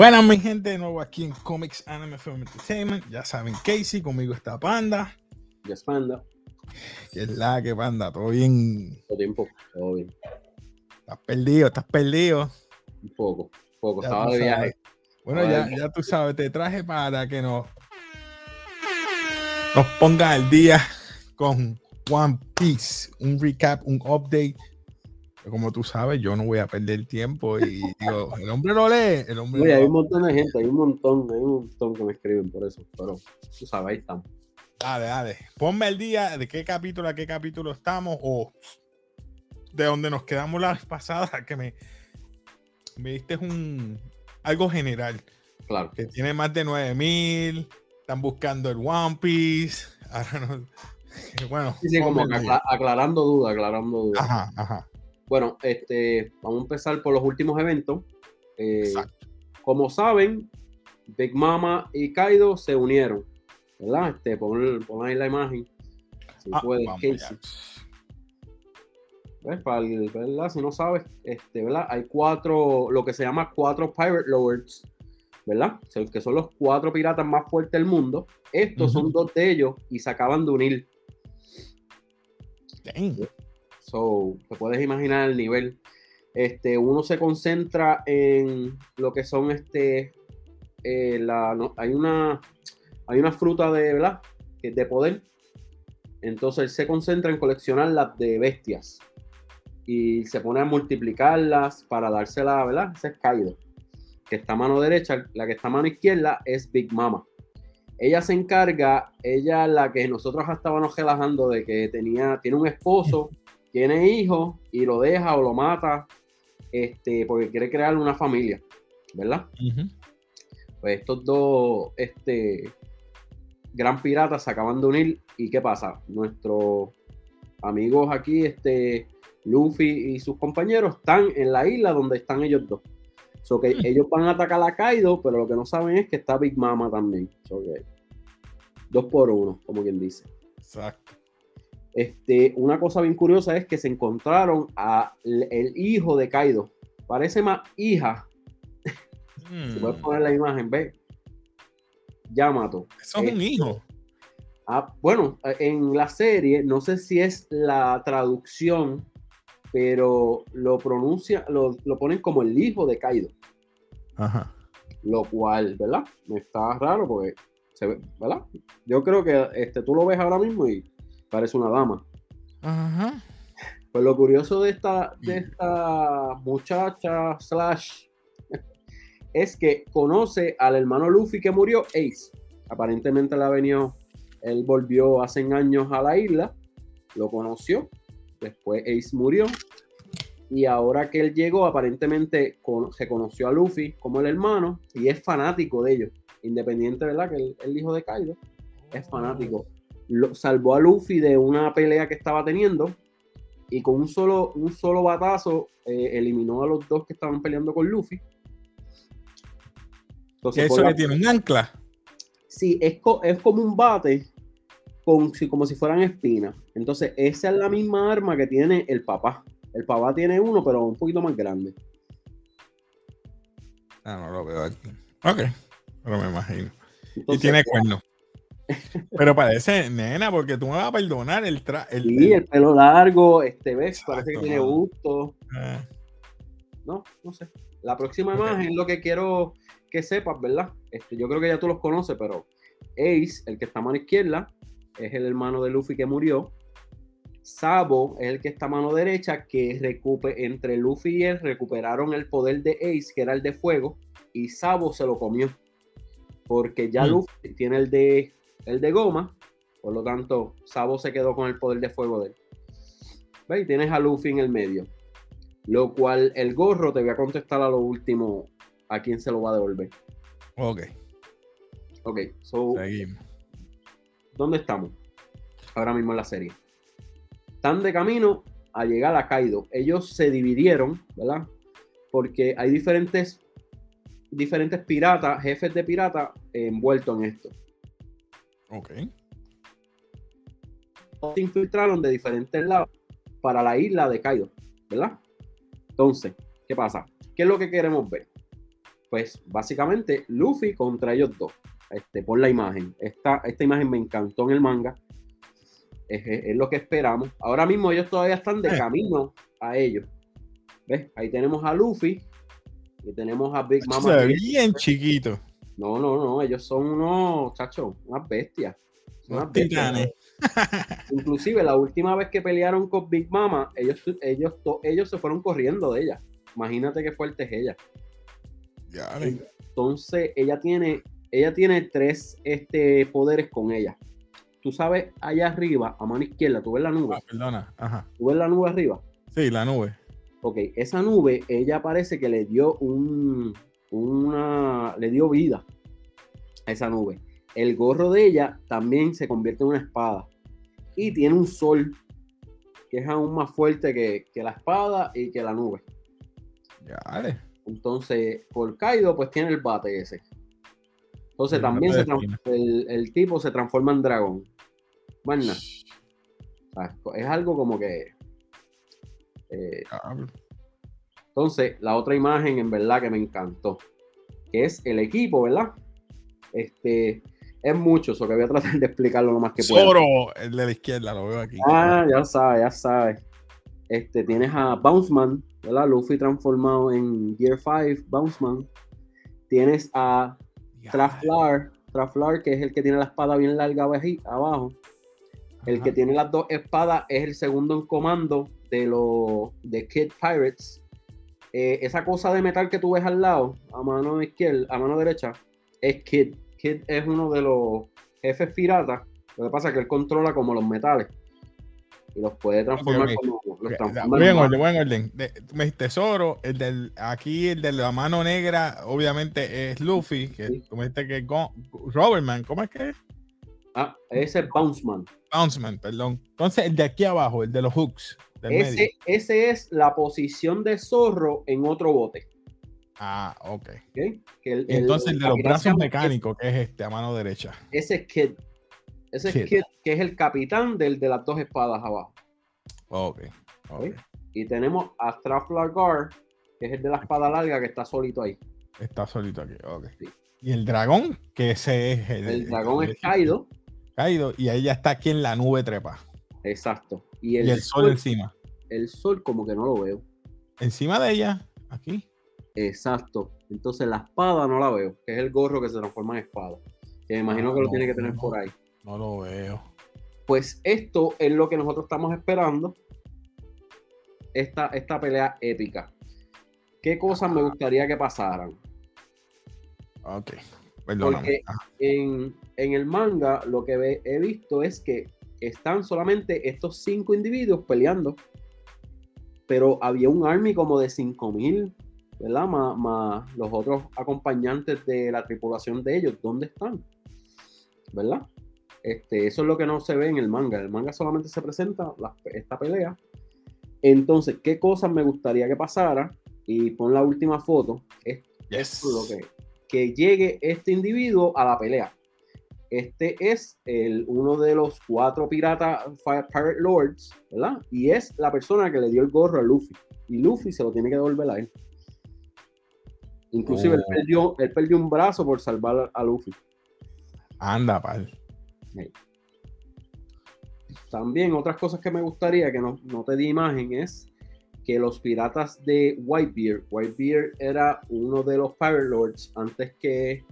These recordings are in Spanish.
Buenas, mi gente, de nuevo aquí en Comics Anime Film Entertainment. Ya saben, Casey, conmigo está Panda. Ya es Panda. Que es la que Panda, todo bien. Todo tiempo, todo bien. Estás perdido, estás perdido. Un poco, un poco. Ya Estaba de viaje. Bueno, ya, ya tú sabes, te traje para que nos, nos ponga al día con One Piece. Un recap, un update. Como tú sabes, yo no voy a perder tiempo y digo, el hombre lo lee, el hombre Oye, lo- hay un montón de gente, hay un montón, hay un montón que me escriben por eso, pero tú sabes, ahí estamos. Dale, dale. Ponme el día de qué capítulo a qué capítulo estamos o de donde nos quedamos la vez pasada, que me, me diste un algo general, Claro. que tiene más de 9000, están buscando el One Piece. Ahora no- bueno, Sí, sí, como acla- aclarando dudas, aclarando dudas. Ajá, ajá. Bueno, este, vamos a empezar por los últimos eventos. Eh, como saben, Big Mama y Kaido se unieron, ¿verdad? Este, pon, pon ahí la imagen. Si Ah, puedes, Casey. ¿Ves? Para el- ¿verdad? Si no sabes, este, ¿verdad? Hay cuatro, lo que se llama cuatro Pirate Lords, ¿verdad? O sea, que son los cuatro piratas más fuertes del mundo. Estos son dos de ellos y se acaban de unir. Dang. So, te puedes imaginar el nivel. Este, uno se concentra en lo que son este, eh, la, hay una, hay una fruta de, ¿verdad? De poder. Entonces él se concentra en coleccionar las de bestias y se pone a multiplicarlas para dársela, ¿verdad? Ese es Kaido. Que está a mano derecha, la que está a mano izquierda es Big Mama. Ella se encarga, ella la que nosotros estábamos relajando de que tenía, tiene un esposo, tiene hijos y lo deja o lo mata, este, porque quiere crear una familia, ¿verdad? Pues estos dos, este, gran piratas se acaban de unir y ¿qué pasa? Nuestros amigos aquí, este, Luffy y sus compañeros están en la isla donde están ellos dos. So que Hmm. ellos van a atacar a Kaido, pero lo que no saben es que está Big Mama también. So que dos por uno, como quien dice. Exacto. Este, una cosa bien curiosa es que se encontraron a el hijo de Kaido. Parece más hija. Si puedes Mm, poner la imagen, ve. Yamato. Eso es un hijo. Ah, bueno, en la serie, no sé si es la traducción, pero lo pronuncia, lo, lo ponen como el hijo de Kaido. Ajá. Lo cual, ¿verdad? Me está raro porque se ve, ¿verdad? Yo creo que este, tú lo ves ahora mismo y parece una dama. Ajá. Pues lo curioso de esta, de esta muchacha slash es que conoce al hermano Luffy que murió, Ace. Aparentemente le ha venido, él volvió hace años a la isla, lo conoció, después Ace murió y ahora que él llegó aparentemente con- se conoció a Luffy como el hermano y es fanático de ellos, independiente, ¿verdad? Que el, el hijo de Kaido es fanático. Lo, salvó a Luffy de una pelea que estaba teniendo y con un solo, un solo batazo eh, eliminó a los dos que estaban peleando con Luffy. ¿Qué Entonces, eso la- que tiene un ancla? Sí, es, co- es como un bate con, si- como si fueran espinas. Entonces, esa es la misma arma que tiene el papá. El papá tiene uno, pero un poquito más grande. Ah, no lo veo aquí. Ok, pero me imagino. y tiene cuerno. Pero parece nena, porque tú me vas a perdonar el tra el, Sí, el- el pelo largo, este ves, parece que tiene gusto. ah, No, no sé. La próxima imagen es lo que quiero que sepas, ¿verdad? Este, yo creo que ya tú los conoces, pero Ace, el que está a mano izquierda, es el hermano de Luffy que murió. Sabo es el que está a mano derecha, que recupe, entre Luffy y él recuperaron el poder de Ace, que era el de fuego, y Sabo se lo comió. Porque ya Mm. Luffy tiene el de, el de goma, por lo tanto, Sabo se quedó con el poder de fuego de él. ¿Ves? Y tienes a Luffy en el medio. Lo cual el gorro te voy a contestar a lo último a quién se lo va a devolver. ok, Ok, so, seguimos. ¿dónde estamos? Ahora mismo en la serie. Están de camino a llegar a Kaido. Ellos se dividieron, ¿verdad? Porque hay diferentes, diferentes piratas, jefes de piratas envueltos en esto. Ok. se infiltraron de diferentes lados para la isla de Kaido, ¿verdad? Entonces, ¿qué pasa? ¿Qué es lo que queremos ver? pues básicamente Luffy contra ellos dos. Este, por la imagen. Esta, esta imagen me encantó en el manga. Es, es- es lo que esperamos. Ahora mismo ellos todavía están de Eh. camino a ellos. ¿Ves? Ahí tenemos a Luffy y tenemos a Big Mama. ve bien chiquito. No, no, no, ellos son unos, chachos, unas bestias. Unas bestias. Inclusive la última vez que pelearon con Big Mama, ellos, ellos, to- ellos se fueron corriendo de ella. Imagínate qué fuerte es ella. Ya, Entonces, ella tiene, ella tiene tres este, poderes con ella. Tú sabes, allá arriba, a mano izquierda, tú ves la nube. ah, perdona. Ajá. Tú ves la nube arriba. Sí, la nube. Ok, esa nube, ella parece que le dio un, una, le dio vida a esa nube. El gorro de ella también se convierte en una espada. Y tiene un sol que es aún más fuerte que, que la espada y que la nube. Ya, le. Entonces, por Kaido, pues tiene el bate ese. Entonces El también se el, el tipo se transforma en dragón. Más nada. O sea, es algo como que. eh. Entonces, la otra imagen en verdad que me encantó. Que es el equipo, ¿verdad? Este. Es mucho, eso que voy a tratar de explicarlo lo más que pueda. Zoro, el de la izquierda, lo veo aquí. Ah, ya sabes, ya sabes. Este, tienes a Bounceman, ¿verdad? Luffy transformado en Gear 5, Bounceman. Tienes a. Traflar, Traflar, que es el que tiene la espada bien larga abajo. El Ajá. que tiene las dos espadas es el segundo en comando de los de Kid Pirates. Eh, esa cosa de metal que tú ves al lado, a mano izquierda, a mano derecha, es Kid. Kid es uno de los jefes piratas. Lo que pasa es que él controla como los metales. Y los puede transformar ok. como los transforma Voy en en mar- orden, voy en orden. De- tú me dijiste Zoro, el del, aquí el de la mano negra, obviamente es Luffy, que Sí. tú me dijiste que es Robertman, ¿cómo es que es? Ah, ese es Bounceman. Bounceman, perdón. Entonces el de aquí abajo, el de los hooks. Ese, ese es la posición de zorro en otro bote. Ah, ok. ¿ok? Que el- Y entonces el de los brazos mecánicos, que es este, a mano derecha. Ese es Kid. Ese Kid. es Kid, que es el capitán del de las dos espadas abajo. Ok. ok. Ok. Y tenemos a Trafalgar, que es el de la espada larga que está solito ahí. Está solito aquí. Ok. Sí. Y el dragón, que ese es el. El dragón es Kaido. Kaido, y ahí ya está aquí en la nube trepa. Exacto. Y Y el, sol sol, encima. el sol como que no lo veo. Encima de ella, aquí. Exacto. Entonces la espada no la veo, que es el gorro que se transforma en espada. Que me imagino Ah, que lo no, tiene que tener no. por ahí. No lo veo. Pues esto es lo que nosotros estamos esperando. Esta, esta pelea épica. ¿Qué cosas me gustaría que pasaran? Ok. Perdóname. Porque en, en el manga lo que he visto es que están solamente estos cinco individuos peleando. Pero había un army como de 5000, ¿verdad? Más, más los otros acompañantes de la tripulación de ellos. ¿Dónde están? ¿Verdad? Este, eso es lo que no se ve en el manga. El manga solamente se presenta la- esta pelea. Entonces, ¿qué cosas me gustaría que pasara? Y pon la última foto. Es Yes. lo que, que llegue este individuo a la pelea. Este es el, uno de los cuatro piratas Pirate Lords, ¿verdad? Y es la persona que le dio el gorro a Luffy. Y Luffy se lo tiene que devolver a él. Inclusive él, Oh. perdió, él perdió un brazo por salvar a Luffy. Anda, pal. También otras cosas que me gustaría, que no, no te di imagen, es que los piratas de Whitebeard, Whitebeard era uno de los Pirate Lords antes que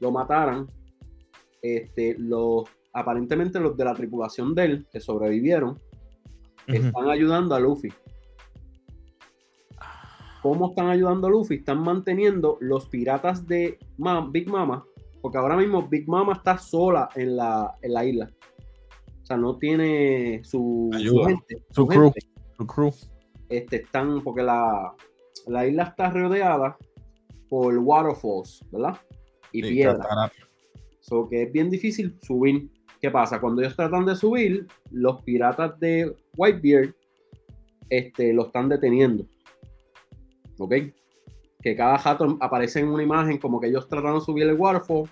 lo mataran, este, los, aparentemente los de la tripulación de él, que sobrevivieron, están ayudando a Luffy. ¿Cómo están ayudando a Luffy? Están manteniendo los piratas de Ma- Big Mama, porque ahora mismo Big Mama está sola en la, en la isla. O sea, no tiene su, su gente. Su crew. gente. Su crew. Este, están, porque la, la isla está rodeada por waterfalls, ¿verdad? Y Sí, piedra. catarata. So que es bien difícil subir. ¿Qué pasa? Cuando ellos tratan de subir, los piratas de Whitebeard este, lo están deteniendo. ¿Ok? Que cada jato aparece en una imagen como que ellos tratan de subir el waterfall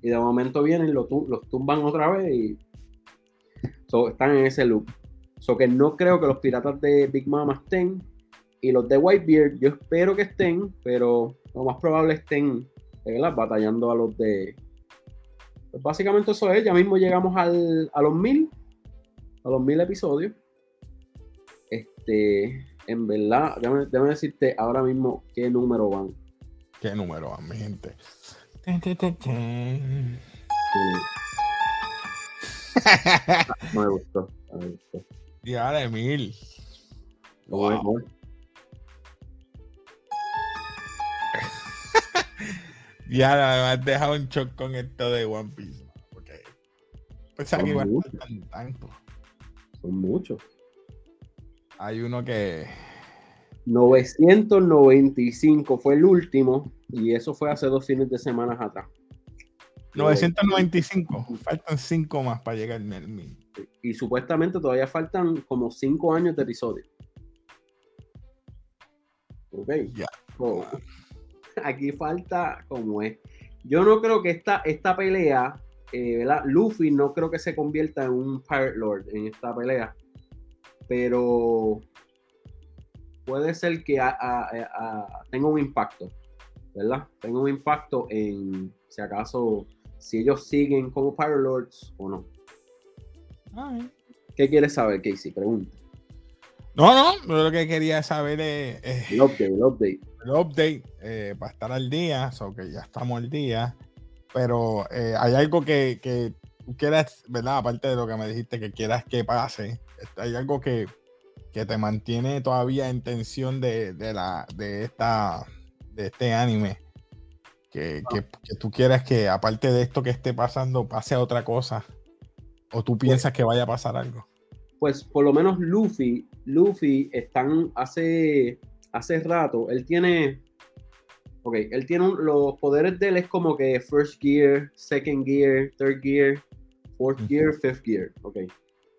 y de momento vienen, lo los tumban otra vez y so, están en ese loop. So que no creo que los piratas de Big Mama estén y los de Whitebeard yo espero que estén, pero lo más probable estén ¿verdad? batallando a los de. Pues básicamente eso es, ya mismo llegamos al, a los mil, a los mil episodios. Este, en verdad, déjame, déjame decirte ahora mismo qué número van. ¿Qué número van, mi gente? No me gustó. no me gustó. Ya de mil. Wow. Ya me has dejado un shock con esto de One Piece. Porque pensaba que iba a estar tan tanto. Son muchos. Hay uno que. 995 fue el último y eso fue hace dos fines de semana atrás. 995. Faltan 5 más para llegar al mil. Y supuestamente todavía faltan como 5 años de episodio. Ok. Ya. aquí falta como es. Yo no creo que esta, esta pelea, eh, ¿verdad? Luffy no creo que se convierta en un Pirate Lord en esta pelea. Pero puede ser que a- a- a- tenga un impacto, ¿verdad? Tenga un impacto en si acaso, si ellos siguen como Pirate Lords o no. Ay. ¿Qué quieres saber, Casey? Pregunta. No, no, yo lo que quería saber es, es El update, el update. El update eh, para estar al día, so que ya estamos al día. Pero eh, hay algo que, que quieras, ¿verdad? Aparte de lo que me dijiste que quieras que pase, este, hay algo que, que te mantiene todavía en tensión de, de la, de, esta, de este anime. Que, que- que tú quieras que, aparte de esto que esté pasando, pase otra cosa. O tú piensas que vaya a pasar algo. Pues por lo menos Luffy, Luffy están hace, hace rato, él tiene, ok, él tiene un- los poderes de él es como que first gear, second gear, third gear, fourth gear, fifth gear, ok.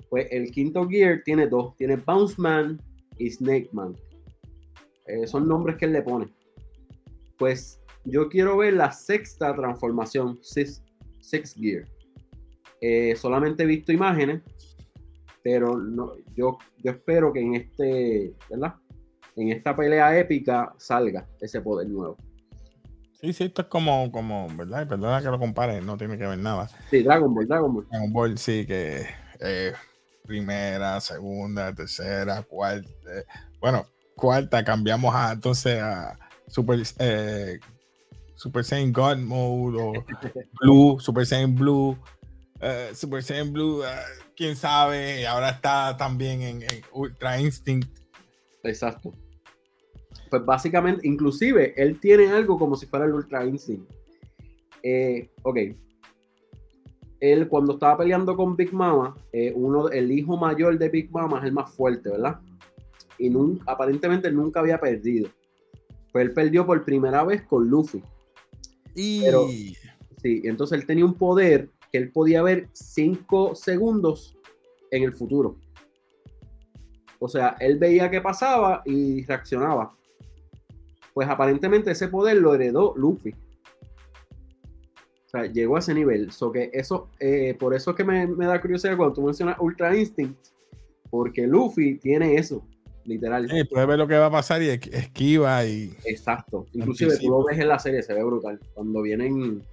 Pues el quinto gear tiene dos, tiene Bounce Man y Snake Man. Eh, son nombres que él le pone. Pues yo quiero ver la sexta transformación, six, gear. Eh, solamente he visto imágenes, pero no, yo, yo espero que en este, ¿verdad? En esta pelea épica salga ese poder nuevo. Sí, sí, esto es como, como ¿verdad? Y Perdona que lo compare, no tiene que ver nada. Sí, Dragon Ball, Dragon Ball. Dragon Ball sí que eh, primera, segunda, tercera, cuarta. eh, bueno, cuarta cambiamos a entonces a Super eh, Super Saiyan God Mode o Blue, Super Saiyan Blue, eh, Super Saiyan Blue, quién sabe, ahora está también en, en Ultra Instinct. Exacto. Pues básicamente, inclusive, él tiene algo como si fuera el Ultra Instinct. Eh, ok. Él cuando estaba peleando con Big Mama, eh, uno, el hijo mayor de Big Mama es el más fuerte, ¿verdad? Y nun- aparentemente él nunca había perdido. Pues él perdió por primera vez con Luffy. Y Pero- Sí, entonces él tenía un poder que él podía ver 5 segundos en el futuro. O sea, él veía qué pasaba y reaccionaba. Pues aparentemente ese poder lo heredó Luffy. O sea, llegó a ese nivel. So que eso, eh, por eso es que me, me da curiosidad cuando tú mencionas Ultra Instinct. Porque Luffy tiene eso, literal. sí, puede ver lo que va a pasar y esqui- esquiva y Exacto. Inclusive tú Anticipa. lo ves en la serie, se ve brutal. Cuando vienen,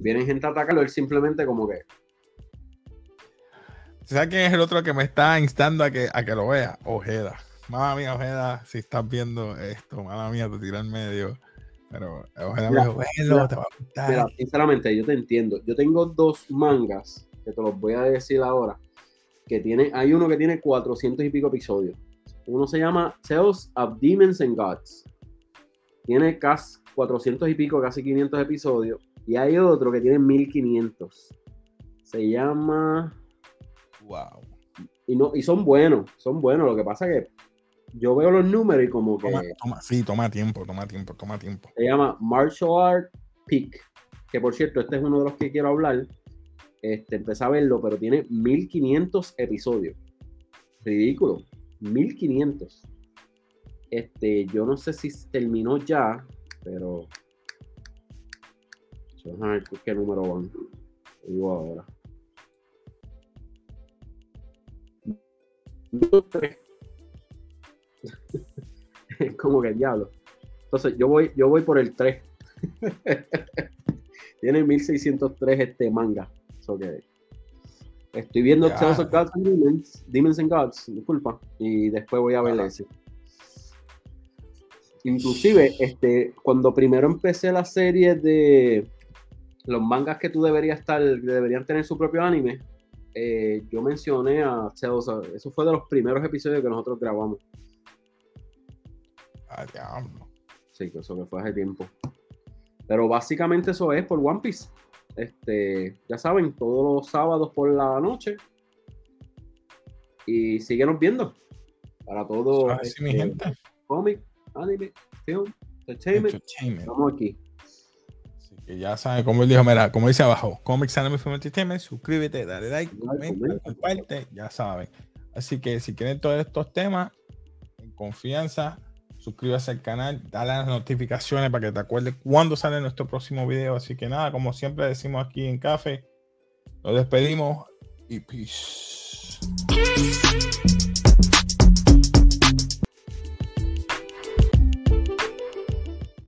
vienen gente a atacarlo, él simplemente como que ¿Sabes quién es el otro que me está instando a que, a que lo vea? Ojeda. Mamá mía, Ojeda, si estás viendo esto, mala mía, te tira al medio. Pero Ojeda Mira, me dijo, te va a gustar. Mira, sinceramente, yo te entiendo. Yo tengo dos mangas que te los voy a decir ahora. Que tiene, hay uno que tiene 400 y pico episodios. Uno se llama Tales of Demons and Gods. Tiene casi 400 y pico, casi 500 episodios. Y hay otro que tiene 1500. Se llama. Wow. Y, no, y son buenos, son buenos. Lo que pasa es que yo veo los números y como que Toma, toma- sí, toma tiempo, toma tiempo, toma tiempo. se llama Martial Art Peak. Que por cierto, este es uno de los que quiero hablar. Este, empecé a verlo, pero tiene 1500 episodios. Ridículo. 1500. Este, yo no sé si terminó ya, pero. Vamos a ver qué número van. Te digo ahora. Es como que diablo. Entonces, yo voy, yo voy por el 3. Tiene 1603 este manga. So que estoy viendo. Tales of Gods and Demons, Demons and Gods, disculpa, y después voy a ver ese. Inclusive, este, cuando primero empecé la serie de los mangas que tú deberías estar, que deberían tener su propio anime, eh, yo mencioné a Tales of, eso fue de los primeros episodios que nosotros grabamos. Ah, diablo. Sí, que eso que fue hace tiempo. Pero básicamente eso es por One Piece. Este, ya saben, todos los sábados por la noche. Y síguenos viendo. Para todo Así, este, mi gente. cómic, anime, film, entertainment. Entertainment. Estamos aquí. Así que ya saben, como él dijo, mira, como dice abajo, Comics Anime Film Entertainment, suscríbete, dale like, comenta, comenta. comparte, ya saben. Así que si quieren todos estos temas, en confianza, suscríbase al canal, dale a las notificaciones para que te acuerdes cuando sale nuestro próximo video. Así que nada, como siempre decimos aquí en Café, nos despedimos y peace.